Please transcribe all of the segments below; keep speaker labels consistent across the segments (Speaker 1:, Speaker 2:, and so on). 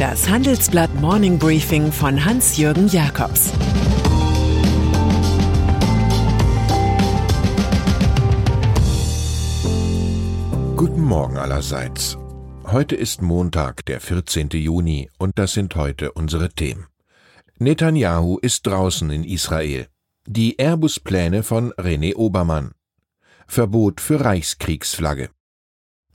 Speaker 1: Das Handelsblatt Morning Briefing von Hans-Jürgen Jakobs
Speaker 2: Guten Morgen allerseits. Heute ist Montag, der 14. Juni, und das sind heute unsere Themen. Netanyahu ist draußen in Israel. Die Airbus-Pläne von René Obermann. Verbot für Reichskriegsflagge.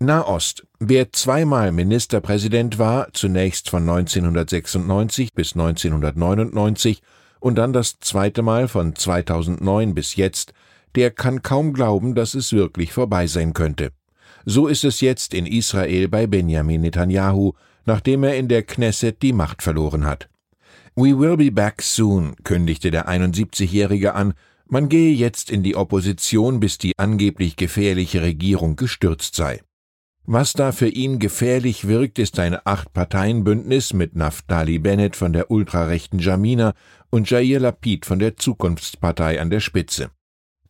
Speaker 2: Nahost. Wer zweimal Ministerpräsident war, zunächst von 1996 bis 1999 und dann das zweite Mal von 2009 bis jetzt, der kann kaum glauben, dass es wirklich vorbei sein könnte. So ist es jetzt in Israel bei Benjamin Netanyahu, nachdem er in der Knesset die Macht verloren hat. We will be back soon, kündigte der 71-Jährige an, man gehe jetzt in die Opposition, bis die angeblich gefährliche Regierung gestürzt sei. Was da für ihn gefährlich wirkt, ist ein Acht-Parteien-Bündnis mit Naftali Bennett von der ultrarechten Jamina und Jair Lapid von der Zukunftspartei an der Spitze.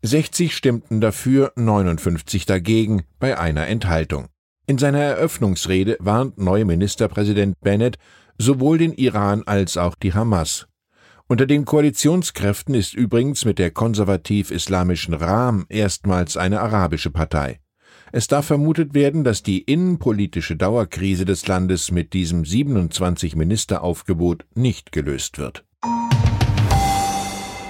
Speaker 2: 60 stimmten dafür, 59 dagegen, bei einer Enthaltung. In seiner Eröffnungsrede warnt neue Ministerpräsident Bennett sowohl den Iran als auch die Hamas. Unter den Koalitionskräften ist übrigens mit der konservativ-islamischen Ram erstmals eine arabische Partei. Es darf vermutet werden, dass die innenpolitische Dauerkrise des Landes mit diesem 27 Ministeraufgebot nicht gelöst wird.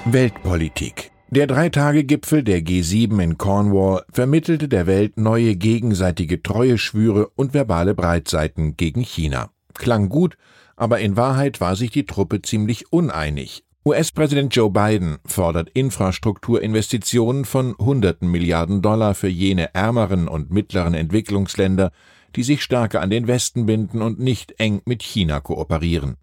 Speaker 2: Weltpolitik der Dreitagegipfel der G7 in Cornwall vermittelte der Welt neue gegenseitige Treueschwüre und verbale Breitseiten gegen China. Klang gut, aber in Wahrheit war sich die Truppe ziemlich uneinig. US-Präsident Joe Biden fordert Infrastrukturinvestitionen von hunderten Milliarden Dollar für jene ärmeren und mittleren Entwicklungsländer, die sich stärker an den Westen binden und nicht eng mit China kooperieren.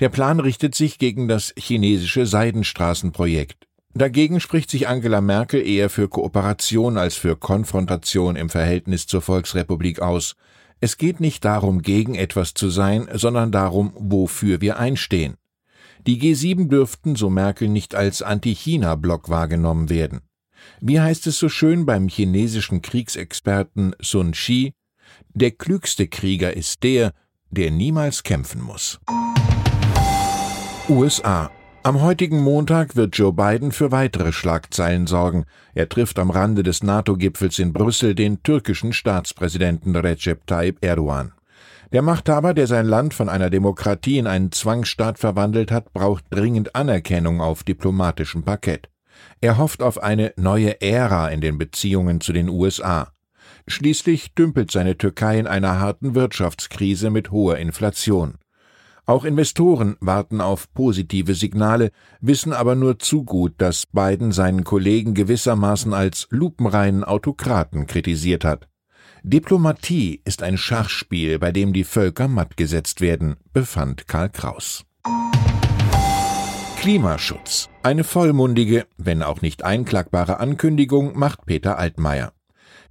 Speaker 2: Der Plan richtet sich gegen das chinesische Seidenstraßenprojekt. Dagegen spricht sich Angela Merkel eher für Kooperation als für Konfrontation im Verhältnis zur Volksrepublik aus. Es geht nicht darum, gegen etwas zu sein, sondern darum, wofür wir einstehen. Die G7 dürften, so Merkel, nicht als Anti-China-Block wahrgenommen werden. Wie heißt es so schön beim chinesischen Kriegsexperten Sun Shi? Der klügste Krieger ist der, der niemals kämpfen muss. USA am heutigen Montag wird Joe Biden für weitere Schlagzeilen sorgen. Er trifft am Rande des NATO-Gipfels in Brüssel den türkischen Staatspräsidenten Recep Tayyip Erdogan. Der Machthaber, der sein Land von einer Demokratie in einen Zwangsstaat verwandelt hat, braucht dringend Anerkennung auf diplomatischem Parkett. Er hofft auf eine neue Ära in den Beziehungen zu den USA. Schließlich dümpelt seine Türkei in einer harten Wirtschaftskrise mit hoher Inflation. Auch Investoren warten auf positive Signale, wissen aber nur zu gut, dass Biden seinen Kollegen gewissermaßen als lupenreinen Autokraten kritisiert hat. Diplomatie ist ein Schachspiel, bei dem die Völker matt gesetzt werden, befand Karl Kraus. Klimaschutz. Eine vollmundige, wenn auch nicht einklagbare Ankündigung macht Peter Altmaier.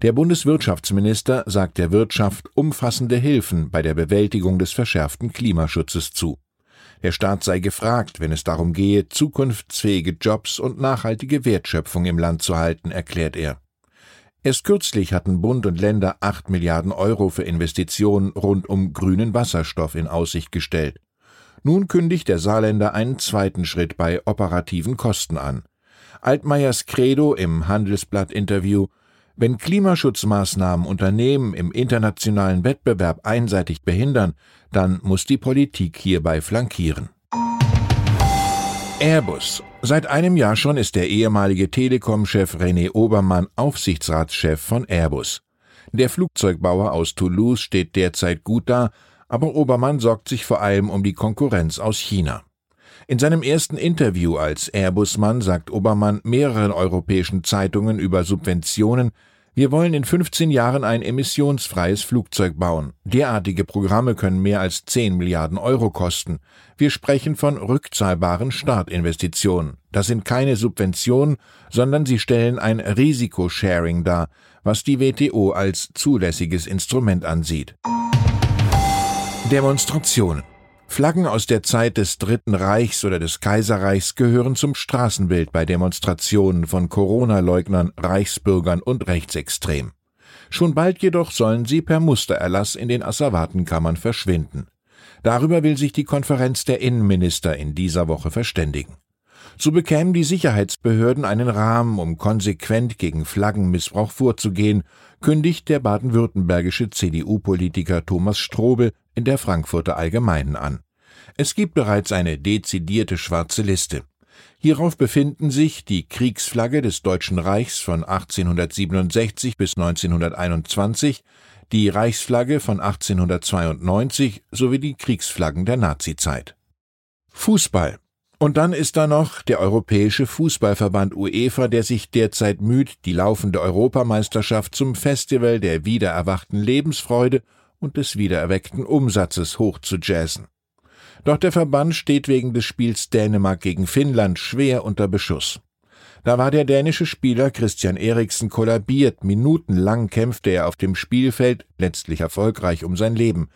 Speaker 2: Der Bundeswirtschaftsminister sagt der Wirtschaft umfassende Hilfen bei der Bewältigung des verschärften Klimaschutzes zu. Der Staat sei gefragt, wenn es darum gehe, zukunftsfähige Jobs und nachhaltige Wertschöpfung im Land zu halten, erklärt er. Erst kürzlich hatten Bund und Länder acht Milliarden Euro für Investitionen rund um grünen Wasserstoff in Aussicht gestellt. Nun kündigt der Saarländer einen zweiten Schritt bei operativen Kosten an. Altmaiers Credo im Handelsblatt-Interview wenn Klimaschutzmaßnahmen Unternehmen im internationalen Wettbewerb einseitig behindern, dann muss die Politik hierbei flankieren. Airbus. Seit einem Jahr schon ist der ehemalige Telekom-Chef René Obermann Aufsichtsratschef von Airbus. Der Flugzeugbauer aus Toulouse steht derzeit gut da, aber Obermann sorgt sich vor allem um die Konkurrenz aus China. In seinem ersten Interview als Airbus-Mann sagt Obermann mehreren europäischen Zeitungen über Subventionen, wir wollen in 15 Jahren ein emissionsfreies Flugzeug bauen. Derartige Programme können mehr als 10 Milliarden Euro kosten. Wir sprechen von rückzahlbaren Startinvestitionen. Das sind keine Subventionen, sondern sie stellen ein Risikosharing dar, was die WTO als zulässiges Instrument ansieht. Demonstrationen Flaggen aus der Zeit des Dritten Reichs oder des Kaiserreichs gehören zum Straßenbild bei Demonstrationen von Corona-Leugnern, Reichsbürgern und Rechtsextremen. Schon bald jedoch sollen sie per Mustererlass in den Asservatenkammern verschwinden. Darüber will sich die Konferenz der Innenminister in dieser Woche verständigen. So bekämen die Sicherheitsbehörden einen Rahmen, um konsequent gegen Flaggenmissbrauch vorzugehen, kündigt der baden-württembergische CDU-Politiker Thomas Strobel in der Frankfurter Allgemeinen an. Es gibt bereits eine dezidierte schwarze Liste. Hierauf befinden sich die Kriegsflagge des Deutschen Reichs von 1867 bis 1921, die Reichsflagge von 1892 sowie die Kriegsflaggen der Nazizeit. Fußball und dann ist da noch der Europäische Fußballverband UEFA, der sich derzeit müht, die laufende Europameisterschaft zum Festival der wiedererwachten Lebensfreude und des wiedererweckten Umsatzes hochzujazzen. Doch der Verband steht wegen des Spiels Dänemark gegen Finnland schwer unter Beschuss. Da war der dänische Spieler Christian Eriksen kollabiert, minutenlang kämpfte er auf dem Spielfeld, letztlich erfolgreich um sein Leben.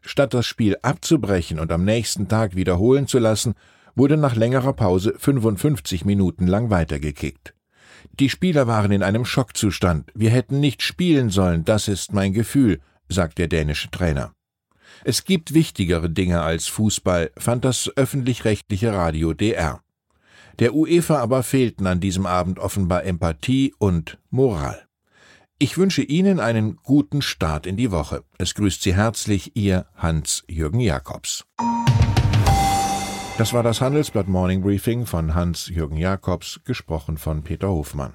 Speaker 2: Statt das Spiel abzubrechen und am nächsten Tag wiederholen zu lassen, wurde nach längerer Pause 55 Minuten lang weitergekickt. Die Spieler waren in einem Schockzustand. Wir hätten nicht spielen sollen, das ist mein Gefühl, sagt der dänische Trainer. Es gibt wichtigere Dinge als Fußball, fand das öffentlich-rechtliche Radio DR. Der UEFA aber fehlten an diesem Abend offenbar Empathie und Moral. Ich wünsche Ihnen einen guten Start in die Woche. Es grüßt Sie herzlich Ihr Hans-Jürgen Jakobs. Das war das Handelsblatt Morning Briefing von Hans-Jürgen Jakobs, gesprochen von Peter Hofmann.